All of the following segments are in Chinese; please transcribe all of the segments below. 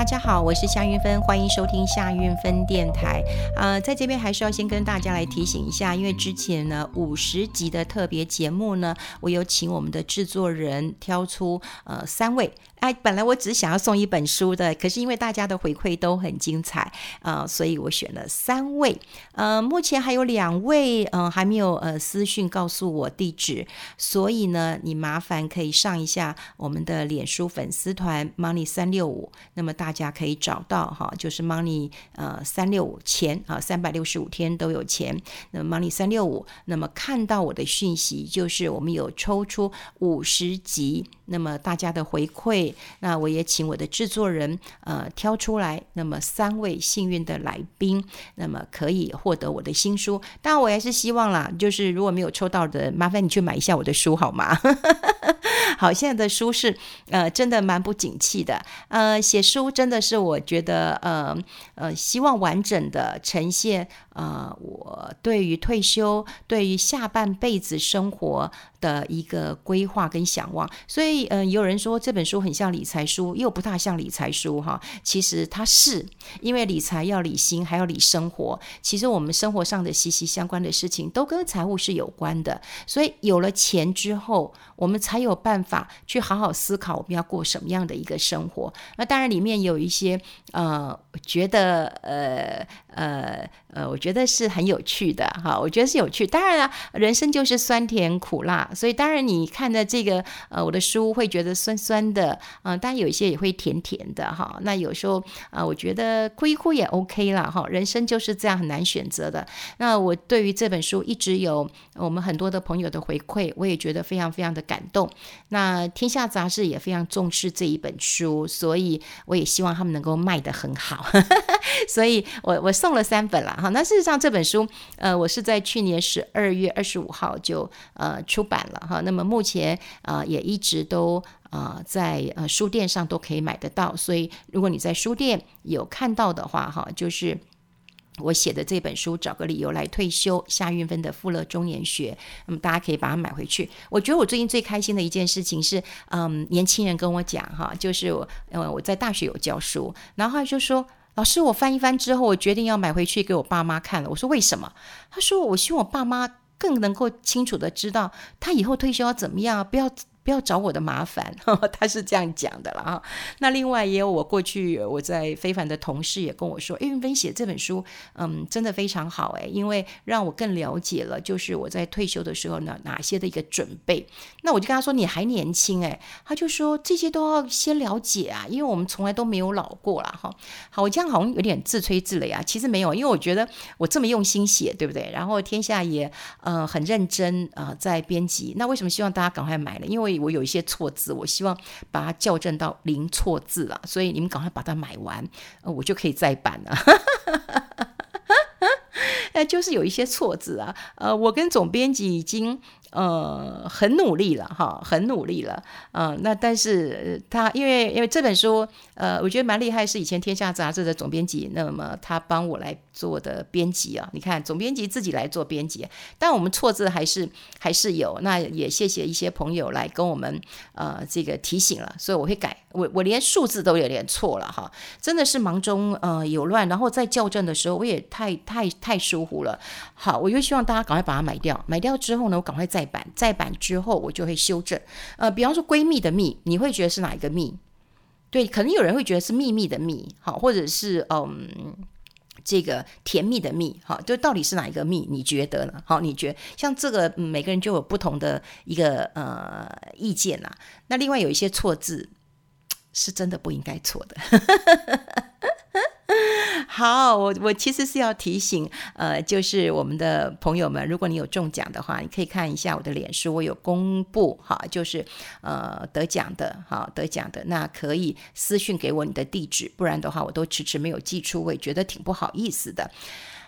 大家好，我是夏云芬，欢迎收听夏云芬电台。呃，在这边还是要先跟大家来提醒一下，因为之前呢五十集的特别节目呢，我有请我们的制作人挑出呃三位。哎，本来我只想要送一本书的，可是因为大家的回馈都很精彩，呃，所以我选了三位。呃，目前还有两位，嗯、呃，还没有呃私讯告诉我地址，所以呢，你麻烦可以上一下我们的脸书粉丝团 Money 三六五，那么大家可以找到哈，就是 Money 呃三六五钱啊，三百六十五天都有钱，那么 Money 三六五，那么看到我的讯息，就是我们有抽出五十集。那么大家的回馈，那我也请我的制作人呃挑出来，那么三位幸运的来宾，那么可以获得我的新书。当然我还是希望啦，就是如果没有抽到的，麻烦你去买一下我的书好吗？好，现在的书是呃真的蛮不景气的，呃写书真的是我觉得呃呃希望完整的呈现。呃，我对于退休，对于下半辈子生活的一个规划跟想望，所以，嗯、呃，有人说这本书很像理财书，又不大像理财书哈。其实它是，因为理财要理心，还要理生活。其实我们生活上的息息相关的事情，都跟财务是有关的。所以有了钱之后，我们才有办法去好好思考我们要过什么样的一个生活。那当然里面有一些，呃，我觉得，呃，呃。呃，我觉得是很有趣的哈，我觉得是有趣。当然了，人生就是酸甜苦辣，所以当然你看的这个呃我的书会觉得酸酸的，嗯、当然有一些也会甜甜的哈。那有时候啊、呃，我觉得哭一哭也 OK 啦哈。人生就是这样很难选择的。那我对于这本书一直有我们很多的朋友的回馈，我也觉得非常非常的感动。那天下杂志也非常重视这一本书，所以我也希望他们能够卖得很好。所以我我送了三本了。哈，那事实上这本书，呃，我是在去年十二月二十五号就呃出版了哈。那么目前呃也一直都呃在呃书店上都可以买得到，所以如果你在书店有看到的话哈，就是我写的这本书《找个理由来退休》，夏运芬的富乐中年学，那么大家可以把它买回去。我觉得我最近最开心的一件事情是，嗯，年轻人跟我讲哈，就是我呃我在大学有教书，然后他就说。老师，我翻一翻之后，我决定要买回去给我爸妈看了。我说为什么？他说我希望我爸妈更能够清楚的知道，他以后退休要怎么样，不要。不要找我的麻烦，他是这样讲的了啊。那另外也有我过去我在非凡的同事也跟我说，韵芬写这本书，嗯，真的非常好诶，因为让我更了解了，就是我在退休的时候呢，哪些的一个准备。那我就跟他说，你还年轻诶，他就说这些都要先了解啊，因为我们从来都没有老过了哈。好，我这样好像有点自吹自擂啊，其实没有，因为我觉得我这么用心写，对不对？然后天下也呃很认真啊、在编辑。那为什么希望大家赶快买呢？因为我有一些错字，我希望把它校正到零错字了，所以你们赶快把它买完，呃，我就可以再版了。那 就是有一些错字啊，呃，我跟总编辑已经。呃，很努力了哈，很努力了。嗯、那但是他因为因为这本书，呃，我觉得蛮厉害，是以前天下杂志的总编辑，那么他帮我来做的编辑啊。你看，总编辑自己来做编辑，但我们错字还是还是有。那也谢谢一些朋友来跟我们呃这个提醒了，所以我会改。我我连数字都有点错了哈，真的是忙中呃有乱，然后在校正的时候我也太太太疏忽了。好，我就希望大家赶快把它买掉，买掉之后呢，我赶快再版，再版之后我就会修正。呃，比方说闺蜜的蜜，你会觉得是哪一个蜜？对，可能有人会觉得是秘密的密，好，或者是嗯这个甜蜜的蜜，好，就到底是哪一个蜜？你觉得呢？好，你觉得像这个、嗯、每个人就有不同的一个呃意见啦。那另外有一些错字。是真的不应该错的。好，我我其实是要提醒，呃，就是我们的朋友们，如果你有中奖的话，你可以看一下我的脸书，我有公布，哈，就是呃得奖的，哈，得奖的，那可以私信给我你的地址，不然的话，我都迟迟没有寄出，我也觉得挺不好意思的。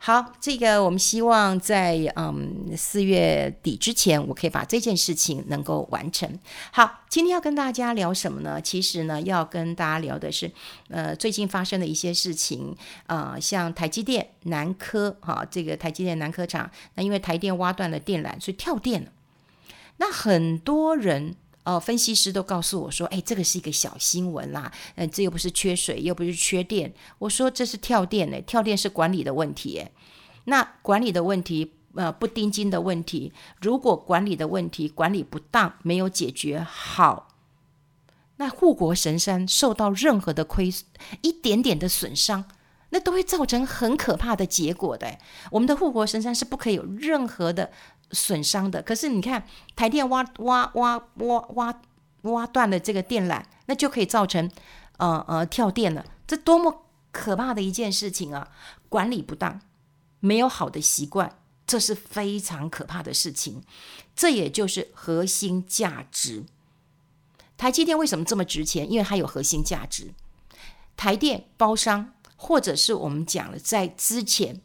好，这个我们希望在嗯四月底之前，我可以把这件事情能够完成。好，今天要跟大家聊什么呢？其实呢，要跟大家聊的是，呃，最近发生的一些事情，呃，像台积电南科，哈，这个台积电南科厂，那因为台电挖断了电缆，所以跳电了。那很多人。呃，分析师都告诉我说，哎，这个是一个小新闻啦，嗯、这又不是缺水，又不是缺电。我说这是跳电呢，跳电是管理的问题诶。那管理的问题，呃，不盯紧的问题，如果管理的问题管理不当，没有解决好，那护国神山受到任何的亏，一点点的损伤，那都会造成很可怕的结果的。我们的护国神山是不可以有任何的损伤的。可是你看，台电挖挖挖挖挖挖断了这个电缆，那就可以造成呃呃跳电了。这多么可怕的一件事情啊！管理不当。没有好的习惯，这是非常可怕的事情。这也就是核心价值。台积电为什么这么值钱？因为它有核心价值。台电包商，或者是我们讲了，在之前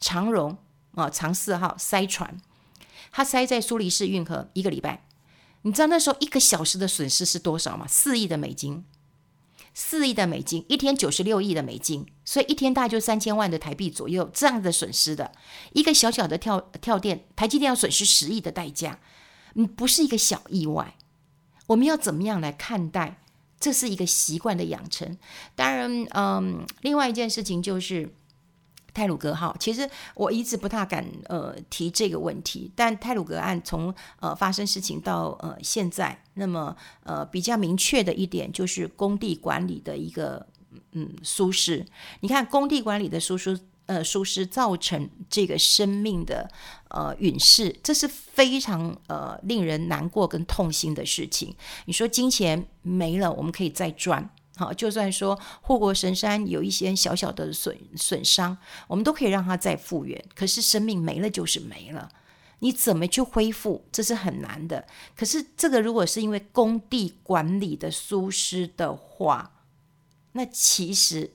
长荣啊长四号塞船，它塞在苏黎世运河一个礼拜，你知道那时候一个小时的损失是多少吗？四亿的美金。四亿的美金，一天九十六亿的美金，所以一天大概就三千万的台币左右这样的损失的一个小小的跳跳电，台积电要损失十亿的代价，嗯，不是一个小意外。我们要怎么样来看待？这是一个习惯的养成。当然，嗯，另外一件事情就是。泰鲁格号，其实我一直不太敢呃提这个问题，但泰鲁格案从呃发生事情到呃现在，那么呃比较明确的一点就是工地管理的一个嗯疏失。你看工地管理的疏失呃疏失造成这个生命的呃陨逝，这是非常呃令人难过跟痛心的事情。你说金钱没了，我们可以再赚。好，就算说护国神山有一些小小的损损伤，我们都可以让它再复原。可是生命没了就是没了，你怎么去恢复？这是很难的。可是这个如果是因为工地管理的疏失的话，那其实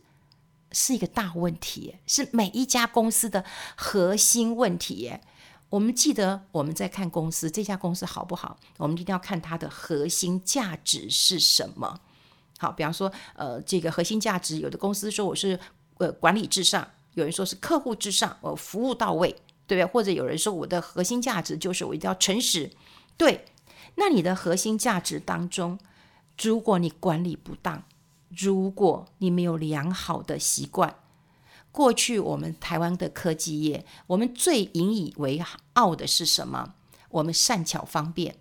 是一个大问题，是每一家公司的核心问题。我们记得我们在看公司，这家公司好不好？我们一定要看它的核心价值是什么。好，比方说，呃，这个核心价值，有的公司说我是呃管理至上，有人说是客户至上，我服务到位，对不对？或者有人说我的核心价值就是我一定要诚实，对。那你的核心价值当中，如果你管理不当，如果你没有良好的习惯，过去我们台湾的科技业，我们最引以为傲的是什么？我们善巧方便。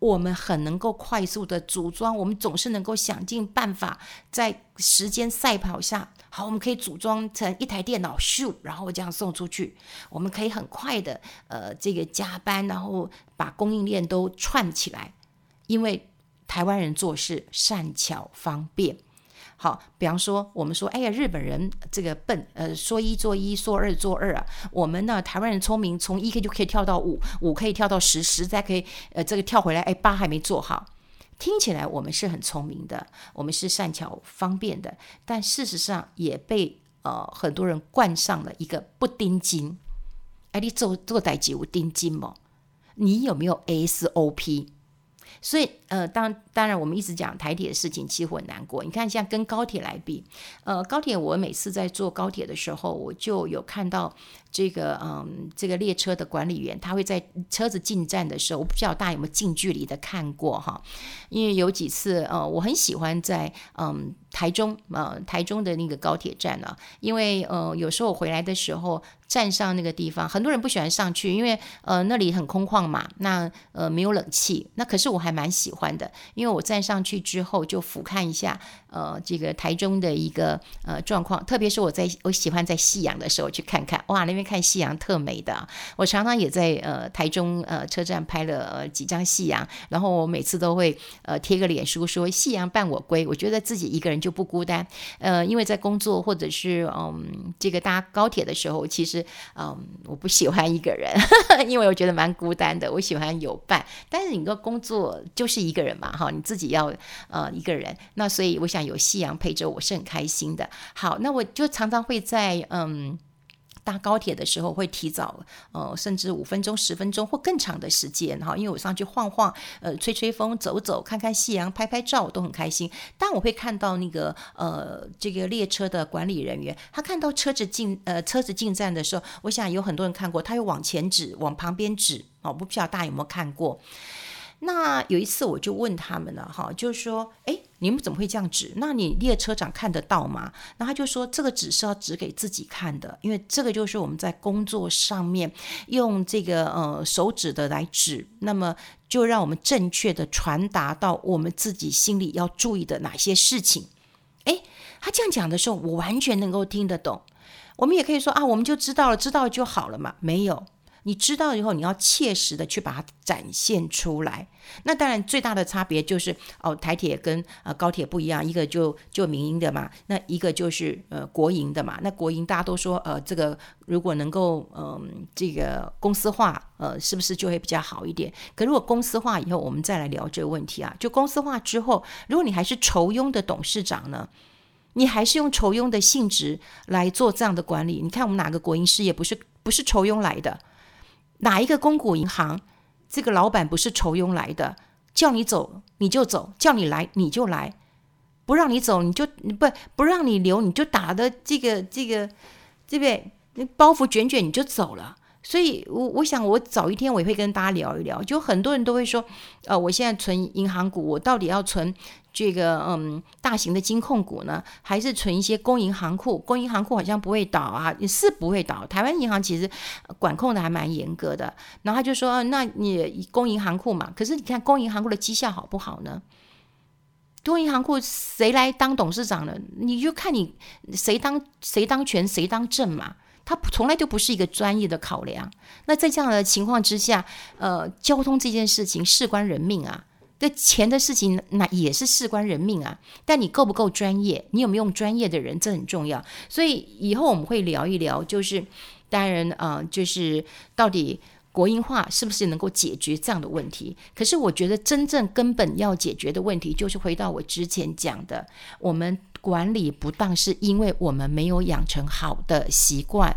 我们很能够快速的组装，我们总是能够想尽办法在时间赛跑下，好，我们可以组装成一台电脑，咻，然后这样送出去。我们可以很快的，呃，这个加班，然后把供应链都串起来，因为台湾人做事善巧方便。好，比方说，我们说，哎呀，日本人这个笨，呃，说一做一，说二做二啊。我们呢，台湾人聪明，从一可以就可以跳到五，五可以跳到十，十再可以，呃，这个跳回来，哎，八还没做好。听起来我们是很聪明的，我们是善巧方便的，但事实上也被呃很多人冠上了一个不盯金。哎，你做做代志有盯金吗？你有没有 SOP？所以，呃，当当然，我们一直讲台铁的事情，其实很难过。你看，像跟高铁来比，呃，高铁我每次在坐高铁的时候，我就有看到这个，嗯，这个列车的管理员，他会在车子进站的时候，我不知道大家有没有近距离的看过哈？因为有几次，呃，我很喜欢在，嗯，台中，呃，台中的那个高铁站啊，因为，呃，有时候我回来的时候。站上那个地方，很多人不喜欢上去，因为呃那里很空旷嘛，那呃没有冷气。那可是我还蛮喜欢的，因为我站上去之后就俯瞰一下呃这个台中的一个呃状况，特别是我在我喜欢在夕阳的时候去看看，哇，那边看夕阳特美的。我常常也在呃台中呃车站拍了几张夕阳，然后我每次都会呃贴个脸书说夕阳伴我归，我觉得自己一个人就不孤单。呃，因为在工作或者是嗯这个搭高铁的时候，其实嗯，我不喜欢一个人，因为我觉得蛮孤单的。我喜欢有伴，但是你个工作就是一个人嘛，哈，你自己要呃一个人。那所以我想有夕阳陪着我是很开心的。好，那我就常常会在嗯。搭高铁的时候会提早，呃，甚至五分钟、十分钟或更长的时间哈，因为我上去晃晃，呃，吹吹风、走走、看看夕阳、拍拍照，我都很开心。但我会看到那个呃，这个列车的管理人员，他看到车子进呃车子进站的时候，我想有很多人看过，他又往前指、往旁边指哦，我不知道大家有没有看过？那有一次我就问他们了哈，就是说，哎，你们怎么会这样指？那你列车长看得到吗？那他就说，这个指是要指给自己看的，因为这个就是我们在工作上面用这个呃手指的来指，那么就让我们正确的传达到我们自己心里要注意的哪些事情。哎，他这样讲的时候，我完全能够听得懂。我们也可以说啊，我们就知道了，知道了就好了嘛，没有。你知道以后，你要切实的去把它展现出来。那当然，最大的差别就是哦，台铁跟呃高铁不一样，一个就就民营的嘛，那一个就是呃国营的嘛。那国营大家都说呃，这个如果能够嗯、呃、这个公司化，呃，是不是就会比较好一点？可如果公司化以后，我们再来聊这个问题啊。就公司化之后，如果你还是酬庸的董事长呢，你还是用酬庸的性质来做这样的管理？你看我们哪个国营事业不是不是酬庸来的？哪一个公股银行，这个老板不是愁佣来的？叫你走你就走，叫你来你就来，不让你走你就不不让你留你就打的这个这个这边包袱卷卷你就走了。所以我，我想我早一天我也会跟大家聊一聊。就很多人都会说，呃，我现在存银行股，我到底要存？这个嗯，大型的金控股呢，还是存一些公银行库？公银行库好像不会倒啊，是不会倒。台湾银行其实管控的还蛮严格的。然后他就说：“那你公银行库嘛？可是你看公银行库的绩效好不好呢？公银行库谁来当董事长呢？你就看你谁当谁当权谁当正嘛。他从来就不是一个专业的考量。那在这样的情况之下，呃，交通这件事情事关人命啊。”这钱的事情，那也是事关人命啊！但你够不够专业？你有没有用专业的人？这很重要。所以以后我们会聊一聊，就是当然啊、就是到底国营化是不是能够解决这样的问题？可是我觉得真正根本要解决的问题，就是回到我之前讲的，我们管理不当，是因为我们没有养成好的习惯，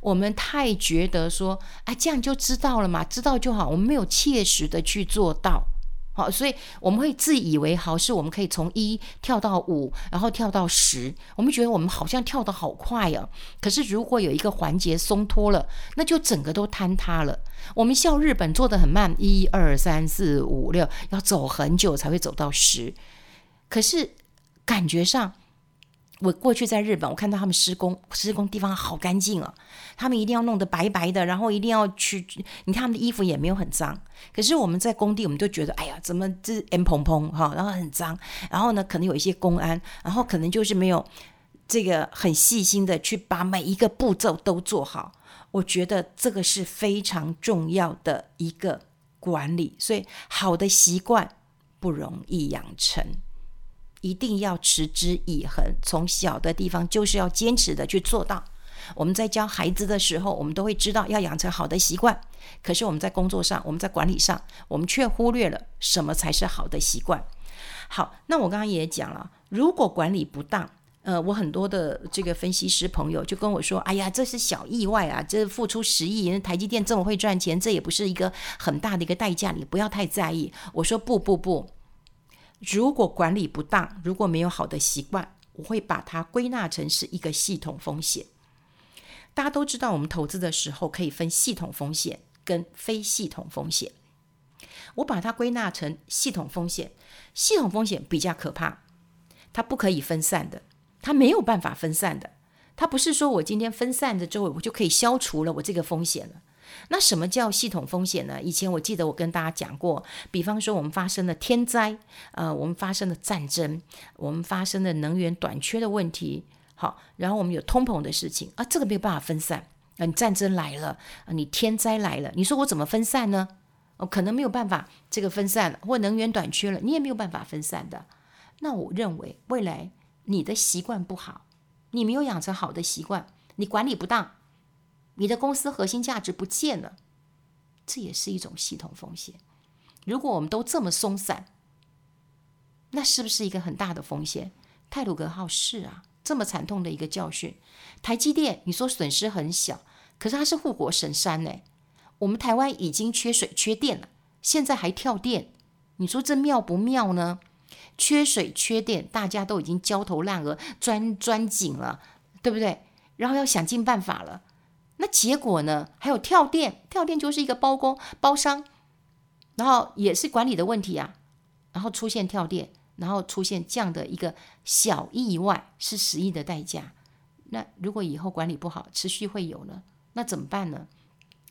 我们太觉得说，啊，这样就知道了嘛，知道就好，我们没有切实的去做到。好，所以我们会自以为好，是我们可以从一跳到五，然后跳到十。我们觉得我们好像跳得好快啊！可是如果有一个环节松脱了，那就整个都坍塌了。我们笑日本做得很慢，一二三四五六，要走很久才会走到十。可是感觉上。我过去在日本，我看到他们施工，施工地方好干净啊！他们一定要弄得白白的，然后一定要去，你看他们的衣服也没有很脏。可是我们在工地，我们都觉得，哎呀，怎么这烟蓬蓬哈，然后很脏，然后呢，可能有一些公安，然后可能就是没有这个很细心的去把每一个步骤都做好。我觉得这个是非常重要的一个管理，所以好的习惯不容易养成。一定要持之以恒，从小的地方就是要坚持的去做到。我们在教孩子的时候，我们都会知道要养成好的习惯。可是我们在工作上，我们在管理上，我们却忽略了什么才是好的习惯。好，那我刚刚也讲了，如果管理不当，呃，我很多的这个分析师朋友就跟我说：“哎呀，这是小意外啊，这付出十亿，台积电这么会赚钱，这也不是一个很大的一个代价，你不要太在意。”我说：“不不不。”如果管理不当，如果没有好的习惯，我会把它归纳成是一个系统风险。大家都知道，我们投资的时候可以分系统风险跟非系统风险。我把它归纳成系统风险，系统风险比较可怕，它不可以分散的，它没有办法分散的，它不是说我今天分散了之后，我就可以消除了我这个风险了。那什么叫系统风险呢？以前我记得我跟大家讲过，比方说我们发生了天灾，呃，我们发生了战争，我们发生了能源短缺的问题，好，然后我们有通膨的事情啊，这个没有办法分散。啊，你战争来了，你天灾来了，你说我怎么分散呢？哦，可能没有办法这个分散了，或能源短缺了，你也没有办法分散的。那我认为未来你的习惯不好，你没有养成好的习惯，你管理不当。你的公司核心价值不见了，这也是一种系统风险。如果我们都这么松散，那是不是一个很大的风险？泰鲁阁号是啊，这么惨痛的一个教训。台积电，你说损失很小，可是它是护国神山呢。我们台湾已经缺水缺电了，现在还跳电，你说这妙不妙呢？缺水缺电，大家都已经焦头烂额，钻钻紧了，对不对？然后要想尽办法了。那结果呢？还有跳电，跳电就是一个包工包商，然后也是管理的问题啊，然后出现跳电，然后出现这样的一个小意外，是十亿的代价。那如果以后管理不好，持续会有呢？那怎么办呢？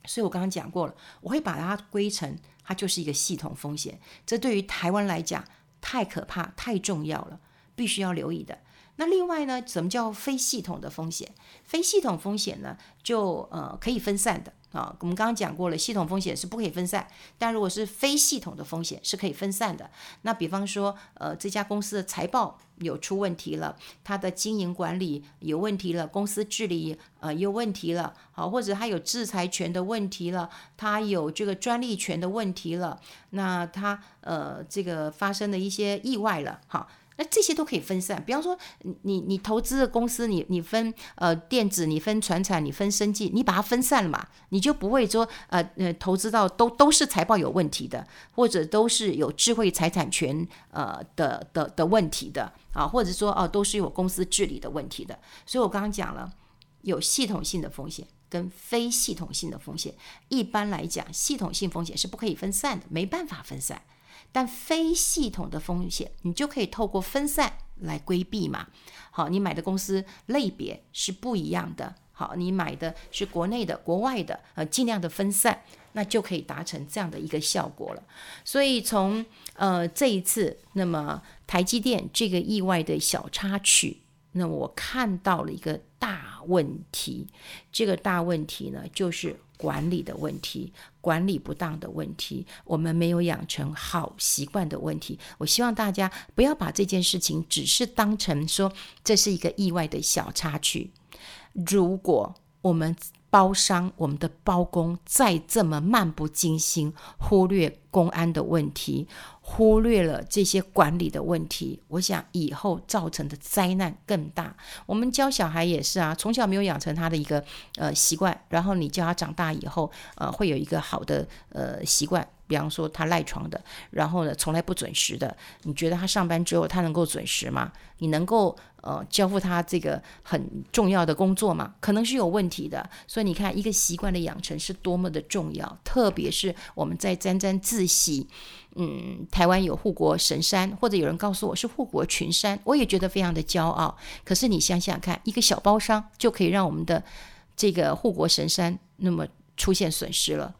所以我刚刚讲过了，我会把它归成，它就是一个系统风险。这对于台湾来讲太可怕、太重要了，必须要留意的。那另外呢，什么叫非系统的风险？非系统风险呢，就呃可以分散的。啊，我们刚刚讲过了，系统风险是不可以分散，但如果是非系统的风险是可以分散的。那比方说，呃，这家公司的财报有出问题了，它的经营管理有问题了，公司治理呃有问题了，好，或者它有制裁权的问题了，它有这个专利权的问题了，那它呃这个发生了一些意外了，好。那这些都可以分散，比方说你你你投资的公司，你你分呃电子，你分传产，你分生技，你把它分散了嘛，你就不会说呃呃投资到都都是财报有问题的，或者都是有智慧财产权呃的的的问题的啊，或者说哦、都是有公司治理的问题的。所以我刚刚讲了，有系统性的风险跟非系统性的风险。一般来讲，系统性风险是不可以分散的，没办法分散。但非系统的风险，你就可以透过分散来规避嘛。好，你买的公司类别是不一样的。好，你买的是国内的、国外的，呃，尽量的分散，那就可以达成这样的一个效果了。所以从呃这一次，那么台积电这个意外的小插曲。那我看到了一个大问题，这个大问题呢，就是管理的问题，管理不当的问题，我们没有养成好习惯的问题。我希望大家不要把这件事情只是当成说这是一个意外的小插曲。如果我们包商，我们的包工再这么漫不经心，忽略公安的问题，忽略了这些管理的问题，我想以后造成的灾难更大。我们教小孩也是啊，从小没有养成他的一个呃习惯，然后你教他长大以后，呃，会有一个好的呃习惯。比方说他赖床的，然后呢，从来不准时的，你觉得他上班之后他能够准时吗？你能够呃交付他这个很重要的工作吗？可能是有问题的。所以你看，一个习惯的养成是多么的重要，特别是我们在沾沾自喜，嗯，台湾有护国神山，或者有人告诉我是护国群山，我也觉得非常的骄傲。可是你想想看，一个小包商就可以让我们的这个护国神山那么出现损失了。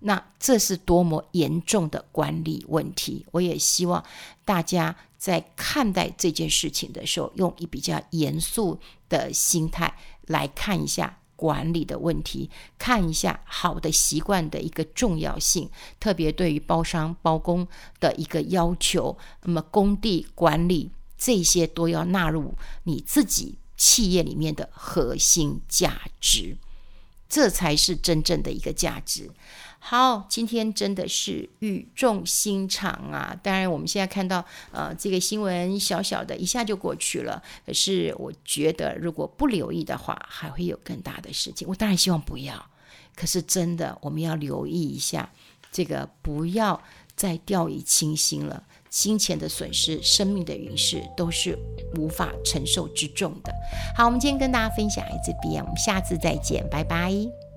那这是多么严重的管理问题！我也希望大家在看待这件事情的时候，用一比较严肃的心态来看一下管理的问题，看一下好的习惯的一个重要性，特别对于包商包工的一个要求。那么工地管理这些都要纳入你自己企业里面的核心价值，这才是真正的一个价值。好，今天真的是语重心长啊！当然，我们现在看到，呃，这个新闻小小的一下就过去了。可是，我觉得如果不留意的话，还会有更大的事情。我当然希望不要，可是真的，我们要留意一下，这个不要再掉以轻心了。金钱的损失、生命的陨失，都是无法承受之重的。好，我们今天跟大家分享在这边，我们下次再见，拜拜。